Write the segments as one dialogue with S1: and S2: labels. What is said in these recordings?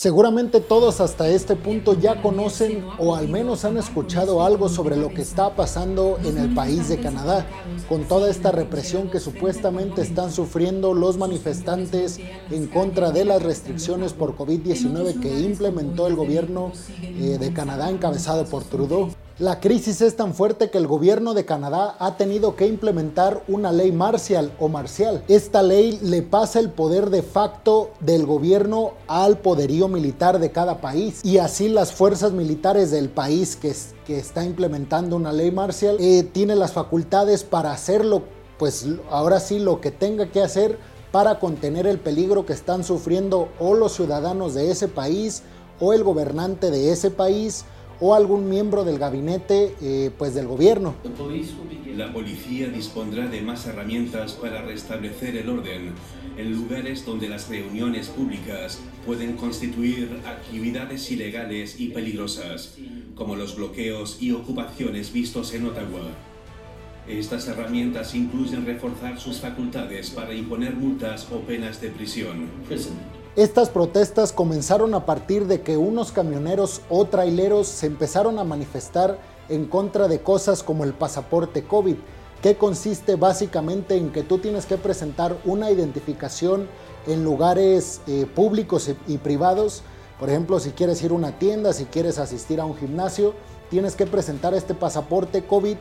S1: Seguramente todos hasta este punto ya conocen o al menos han escuchado algo sobre lo que está pasando en el país de Canadá, con toda esta represión que supuestamente están sufriendo los manifestantes en contra de las restricciones por COVID-19 que implementó el gobierno eh, de Canadá encabezado por Trudeau. La crisis es tan fuerte que el gobierno de Canadá ha tenido que implementar una ley marcial o marcial. Esta ley le pasa el poder de facto del gobierno al poderío militar de cada país y así las fuerzas militares del país que, está implementando una ley marcial eh, tiene las facultades para hacerlo, pues ahora sí lo que tenga que hacer para contener el peligro que están sufriendo o los ciudadanos de ese país o el gobernante de ese país o algún miembro del gabinete eh, pues del gobierno.
S2: La policía dispondrá de más herramientas para restablecer el orden en lugares donde las reuniones públicas pueden constituir actividades ilegales y peligrosas, como los bloqueos y ocupaciones vistos en Ottawa. Estas herramientas incluyen reforzar sus facultades para imponer multas o penas de prisión.
S1: Estas protestas comenzaron a partir de que unos camioneros o traileros se empezaron a manifestar en contra de cosas como el pasaporte COVID, que consiste básicamente en que tú tienes que presentar una identificación en lugares eh, públicos y privados. Por ejemplo, si quieres ir a una tienda, si quieres asistir a un gimnasio, tienes que presentar este pasaporte COVID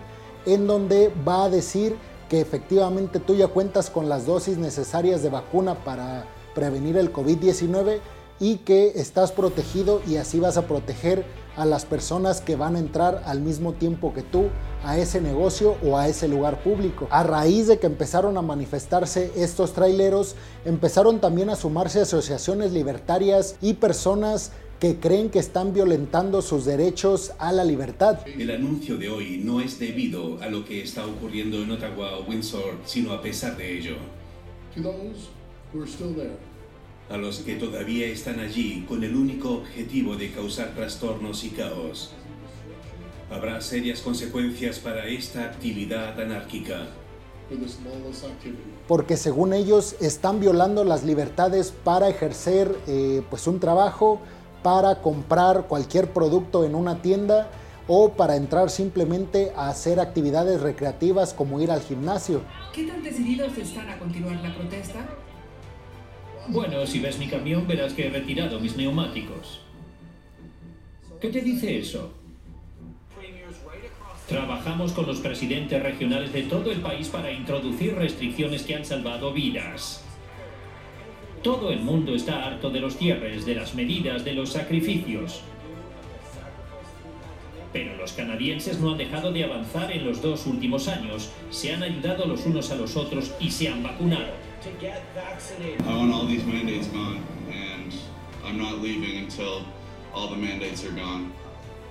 S1: en donde va a decir que efectivamente tú ya cuentas con las dosis necesarias de vacuna para prevenir el COVID-19 y que estás protegido y así vas a proteger a las personas que van a entrar al mismo tiempo que tú a ese negocio o a ese lugar público. A raíz de que empezaron a manifestarse estos traileros, empezaron también a sumarse asociaciones libertarias y personas que creen que están violentando sus derechos a la libertad.
S2: El anuncio de hoy no es debido a lo que está ocurriendo en Ottawa o Windsor, sino a pesar de ello. A los que todavía están allí con el único objetivo de causar trastornos y caos. Habrá serias consecuencias para esta actividad anárquica.
S1: Porque según ellos están violando las libertades para ejercer eh, pues un trabajo, para comprar cualquier producto en una tienda o para entrar simplemente a hacer actividades recreativas como ir al gimnasio.
S3: ¿Qué tan decididos están a continuar la protesta?
S4: Bueno, si ves mi camión verás que he retirado mis neumáticos. ¿Qué te dice eso? Trabajamos con los presidentes regionales de todo el país para introducir restricciones que han salvado vidas. Todo el mundo está harto de los cierres, de las medidas, de los sacrificios. Pero los canadienses no han dejado de avanzar en los dos últimos años, se han ayudado los unos a los otros y se han vacunado. To get
S5: vaccinated. Oh, I want all these mandates gone, and I'm not leaving until all the mandates are gone.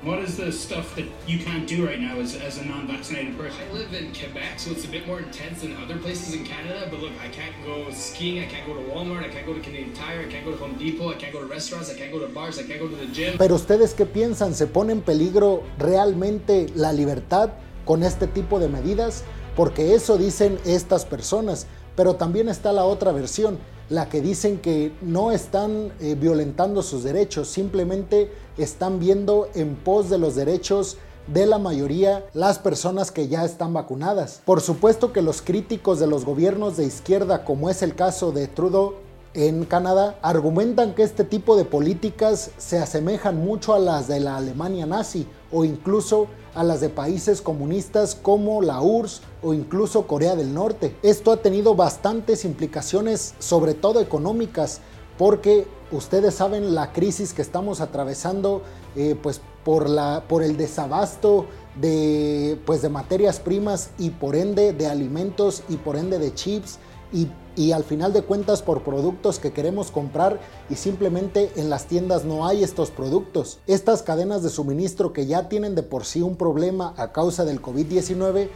S6: What is the stuff that you can't do right now as, as a non-vaccinated person?
S7: I live in Quebec, so it's a bit more intense than other places in Canada. But look, I can't go skiing, I can't go to Walmart, I can't go to Canadian Tire, I can't go to Home Depot, I can't go to restaurants, I can't go to bars, I can't go to the gym.
S1: Pero ustedes qué piensan? ¿Se pone en peligro realmente la libertad con este tipo de medidas? Porque eso dicen estas personas. Pero también está la otra versión, la que dicen que no están eh, violentando sus derechos, simplemente están viendo en pos de los derechos de la mayoría las personas que ya están vacunadas. Por supuesto que los críticos de los gobiernos de izquierda, como es el caso de Trudeau, en Canadá argumentan que este tipo de políticas se asemejan mucho a las de la Alemania nazi o incluso a las de países comunistas como la URSS o incluso Corea del Norte. Esto ha tenido bastantes implicaciones, sobre todo económicas, porque ustedes saben la crisis que estamos atravesando eh, pues por, la, por el desabasto de, pues de materias primas y por ende de alimentos y por ende de chips y, y, al final de cuentas por productos que queremos comprar y simplemente en las tiendas no hay estos productos. Estas cadenas de suministro que ya tienen de por sí un problema a causa del COVID-19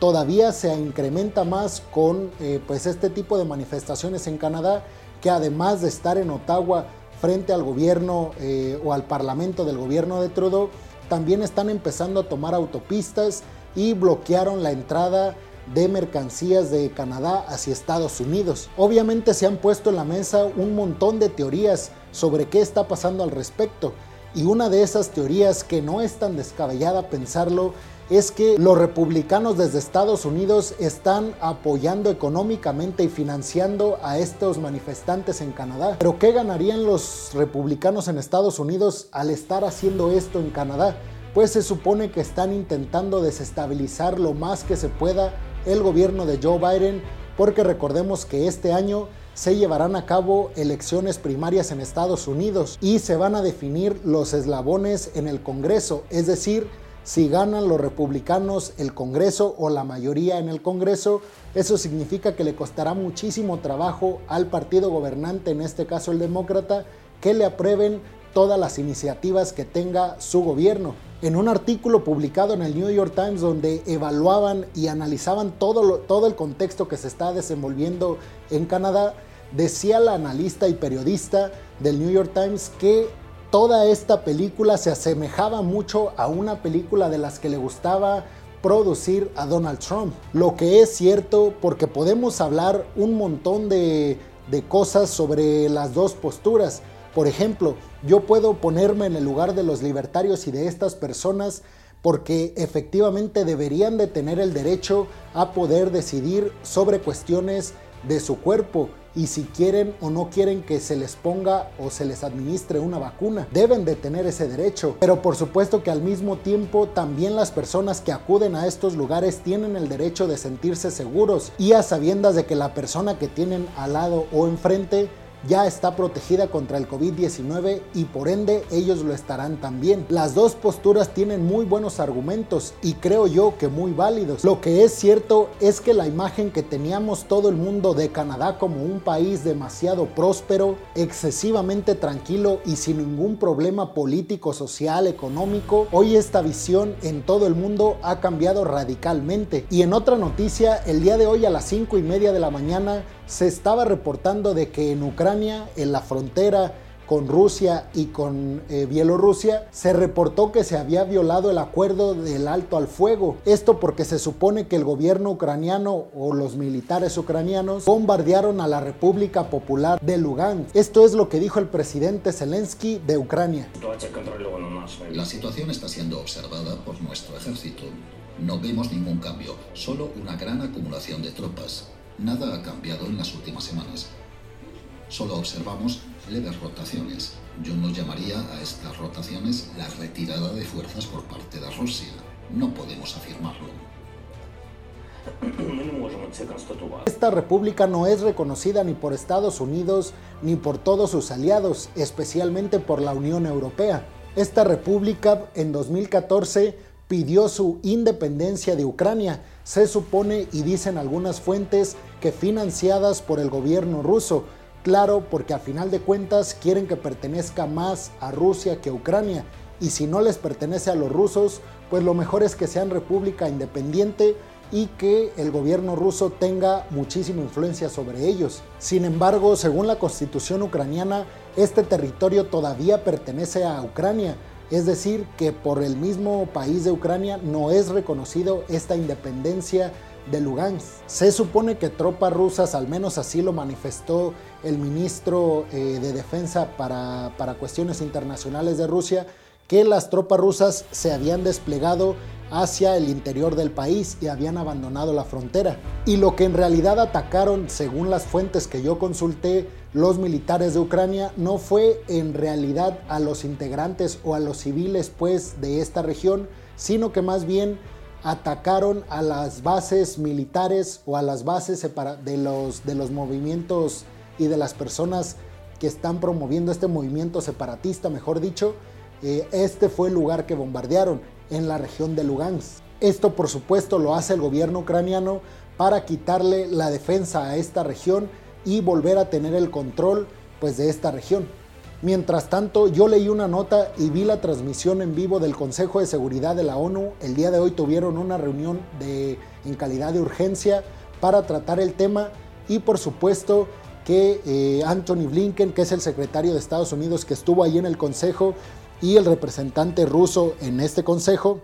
S1: todavía se incrementa más con eh, pues este tipo de manifestaciones en Canadá que además de estar en Ottawa frente al gobierno eh, o al parlamento del gobierno de Trudeau, también están empezando a tomar autopistas y bloquearon la entrada de mercancías de Canadá hacia Estados Unidos. Obviamente se han puesto en la mesa un montón de teorías sobre qué está pasando al respecto. Y una de esas teorías que no es tan descabellada pensarlo es que los republicanos desde Estados Unidos están apoyando económicamente y financiando a estos manifestantes en Canadá. Pero ¿qué ganarían los republicanos en Estados Unidos al estar haciendo esto en Canadá? Pues se supone que están intentando desestabilizar lo más que se pueda el gobierno de Joe Biden porque recordemos que este año se llevarán a cabo elecciones primarias en Estados Unidos y se van a definir los eslabones en el Congreso, es decir, si ganan los republicanos el Congreso o la mayoría en el Congreso, eso significa que le costará muchísimo trabajo al partido gobernante, en este caso el demócrata, que le aprueben todas las iniciativas que tenga su gobierno. En un artículo publicado en el New York Times donde evaluaban y analizaban todo, todo el contexto que se está desenvolviendo en Canadá, decía la analista y periodista del New York Times que toda esta película se asemejaba mucho a una película de las que le gustaba producir a Donald Trump. Lo que es cierto porque podemos hablar un montón de, cosas sobre las dos posturas. Por ejemplo, yo puedo ponerme en el lugar de los libertarios y de estas personas porque efectivamente deberían de tener el derecho a poder decidir sobre cuestiones de su cuerpo y si quieren o no quieren que se les ponga o se les administre una vacuna. Deben de tener ese derecho. Pero por supuesto que al mismo tiempo también las personas que acuden a estos lugares tienen el derecho de sentirse seguros y a sabiendas de que la persona que tienen al lado o enfrente ya está protegida contra el COVID-19 y por ende ellos lo estarán también. Las dos posturas tienen muy buenos argumentos y creo yo que muy válidos. Lo que es cierto es que la imagen que teníamos todo el mundo de Canadá como un país demasiado próspero, excesivamente tranquilo y sin ningún problema político, social, económico, hoy esta visión en todo el mundo ha cambiado radicalmente. Y en otra noticia, el día de hoy a las 5 y media de la mañana, se estaba reportando de que en Ucrania, en la frontera con Rusia y con eh, Bielorrusia, se reportó que se había violado el acuerdo del alto al fuego. Esto porque se supone que el gobierno ucraniano o los militares ucranianos bombardearon a la República Popular de Lugansk. Esto es lo que dijo el presidente Zelensky de Ucrania.
S8: La situación está siendo observada por nuestro ejército. No vemos ningún cambio, solo una gran acumulación de tropas. Nada ha cambiado en las últimas semanas. Solo observamos leves rotaciones. Yo no llamaría a estas rotaciones la retirada de fuerzas por parte de Rusia. No podemos afirmarlo.
S1: Esta república no es reconocida ni por Estados Unidos ni por todos sus aliados, especialmente por la Unión Europea. Esta república en 2014 pidió su independencia de Ucrania. Se supone y dicen algunas fuentes que financiadas por el gobierno ruso. Claro, porque a final de cuentas quieren que pertenezca más a Rusia que a Ucrania. Y si no les pertenece a los rusos, pues lo mejor es que sean república independiente y que el gobierno ruso tenga muchísima influencia sobre ellos. Sin embargo, según la constitución ucraniana, este territorio todavía pertenece a Ucrania, es decir, que por el mismo país de Ucrania no es reconocido esta independencia de Lugansk. Se supone que tropas rusas, al menos así lo manifestó el ministro eh, de Defensa para, para cuestiones internacionales de Rusia, que las tropas rusas se habían desplegado hacia el interior del país y habían abandonado la frontera. Y lo que en realidad atacaron, según las fuentes que yo consulté, los militares de Ucrania no fue en realidad a los integrantes o a los civiles pues de esta región, sino que más bien atacaron a las bases militares o a las bases de los, de los movimientos y de las personas que están promoviendo este movimiento separatista, mejor dicho, eh, este fue el lugar que bombardearon en la región de Lugansk. Esto por supuesto lo hace el gobierno ucraniano para quitarle la defensa a esta región y volver a tener el control pues de esta región. Mientras tanto, yo leí una nota y vi la transmisión en vivo del Consejo de Seguridad de la ONU. El día de hoy tuvieron una reunión de, en calidad de urgencia para tratar el tema y por supuesto que eh, Anthony Blinken, que es el secretario de Estados Unidos que estuvo ahí en el Consejo, y el representante ruso en este consejo,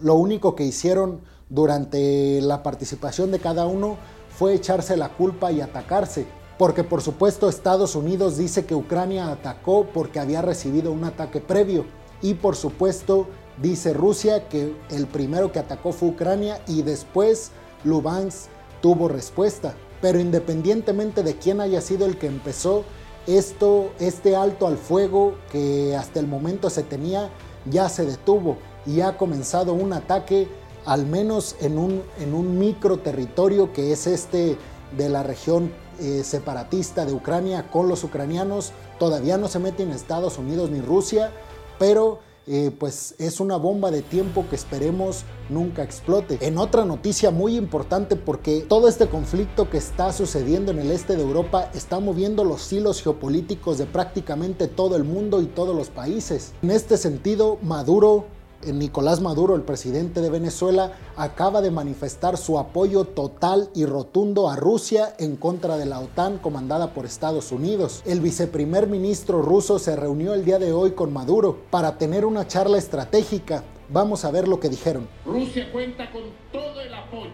S1: lo único que hicieron durante la participación de cada uno fue echarse la culpa y atacarse. porque por supuesto Estados Unidos dice que Ucrania atacó porque había recibido un ataque previo y por supuesto dice Rusia que el primero que atacó fue Ucrania y después Lubansk tuvo respuesta. Pero independientemente de quién haya sido el que empezó, esto, este alto al fuego que hasta el momento se tenía ya se detuvo y ha comenzado un ataque al menos en un, en un micro territorio que es este de la región eh, separatista de Ucrania con los ucranianos. Todavía no se meten Estados Unidos ni Rusia, pero eh, pues es una bomba de tiempo que esperemos nunca explote. En otra noticia muy importante porque todo este conflicto que está sucediendo en el este de Europa está moviendo los hilos geopolíticos de prácticamente todo el mundo y todos los países. En este sentido, Maduro Nicolás Maduro, el presidente de Venezuela, acaba de manifestar su apoyo total y rotundo a Rusia en contra de la OTAN comandada por Estados Unidos. El viceprimer ministro ruso se reunió el día de hoy con Maduro para tener una charla estratégica. Vamos a ver lo que dijeron.
S9: Rusia cuenta con todo el apoyo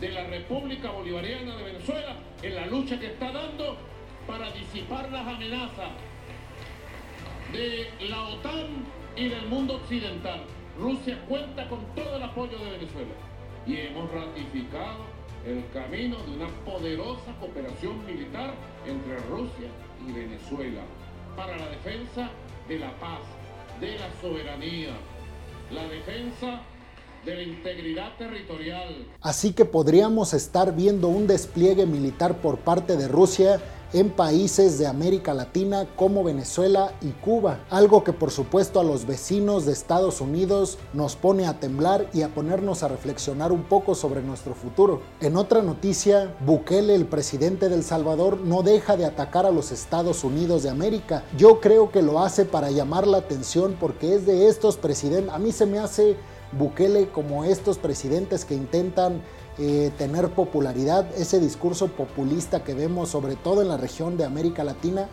S9: de la República Bolivariana de Venezuela en la lucha que está dando para disipar las amenazas de la OTAN y del mundo occidental. Rusia cuenta con todo el apoyo de Venezuela y hemos ratificado el camino de una poderosa cooperación militar entre Rusia y Venezuela para la defensa de la paz, de la soberanía, la defensa de la integridad territorial.
S1: Así que podríamos estar viendo un despliegue militar por parte de Rusia en países de América Latina como Venezuela y Cuba, algo que por supuesto a los vecinos de Estados Unidos nos pone a temblar y a ponernos a reflexionar un poco sobre nuestro futuro. En otra noticia, Bukele, el presidente del Salvador, no deja de atacar a los Estados Unidos de América. Yo creo que lo hace para llamar la atención porque es de estos presidentes, a mí se me hace Bukele como estos presidentes que intentan eh, tener popularidad, ese discurso populista que vemos sobre todo en la región de América Latina,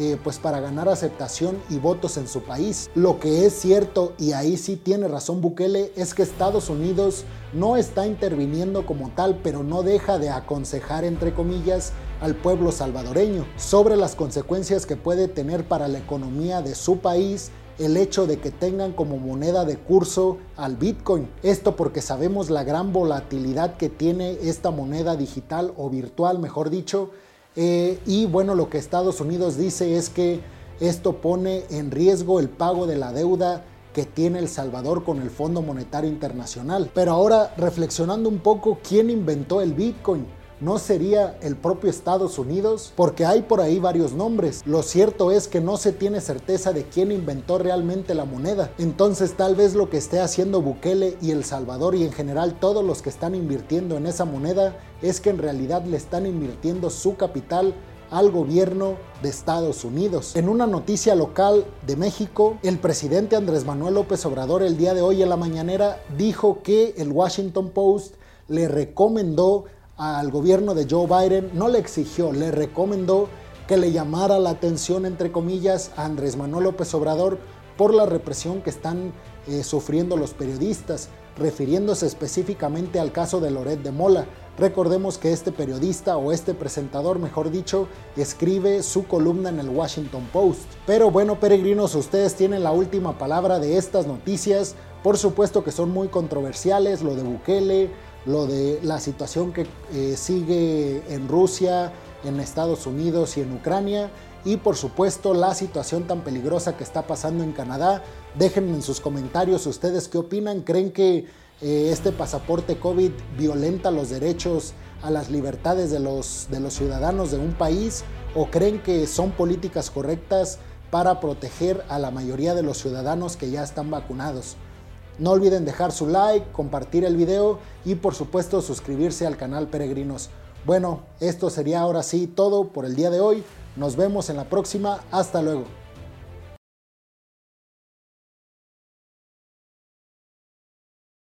S1: eh, pues para ganar aceptación y votos en su país. Lo que es cierto, y ahí sí tiene razón Bukele, es que Estados Unidos no está interviniendo como tal, pero no deja de aconsejar, entre comillas, al pueblo salvadoreño sobre las consecuencias que puede tener para la economía de su país el hecho de que tengan como moneda de curso al Bitcoin. Esto porque sabemos la gran volatilidad que tiene esta moneda digital o virtual, mejor dicho. Eh, y bueno, lo que Estados Unidos dice es que esto pone en riesgo el pago de la deuda que tiene El Salvador con el Fondo Monetario Internacional. Pero ahora, reflexionando un poco, ¿quién inventó el Bitcoin? ¿No sería el propio Estados Unidos? Porque hay por ahí varios nombres. Lo cierto es que no se tiene certeza de quién inventó realmente la moneda. Entonces tal vez lo que esté haciendo Bukele y El Salvador y en general todos los que están invirtiendo en esa moneda es que en realidad le están invirtiendo su capital al gobierno de Estados Unidos. En una noticia local de México, el presidente Andrés Manuel López Obrador el día de hoy en la mañanera dijo que el Washington Post le recomendó al gobierno de Joe Biden, no le exigió, le recomendó que le llamara la atención, entre comillas, a Andrés Manuel López Obrador por la represión que están eh, sufriendo los periodistas, refiriéndose específicamente al caso de Loret de Mola. Recordemos que este periodista o este presentador, mejor dicho, escribe su columna en el Washington Post. Pero bueno, peregrinos, ustedes tienen la última palabra de estas noticias. Por supuesto que son muy controversiales, lo de Bukele, lo de la situación que eh, sigue en Rusia, en Estados Unidos y en Ucrania y por supuesto la situación tan peligrosa que está pasando en Canadá. Déjenme en sus comentarios ustedes qué opinan. ¿Creen que eh, este pasaporte COVID violenta los derechos a las libertades de los, de los ciudadanos de un país? ¿O creen que son políticas correctas para proteger a la mayoría de los ciudadanos que ya están vacunados? No olviden dejar su like, compartir el video y por supuesto suscribirse al canal Peregrinos. Bueno, esto sería ahora sí todo por el día de hoy. Nos vemos en la próxima. Hasta luego.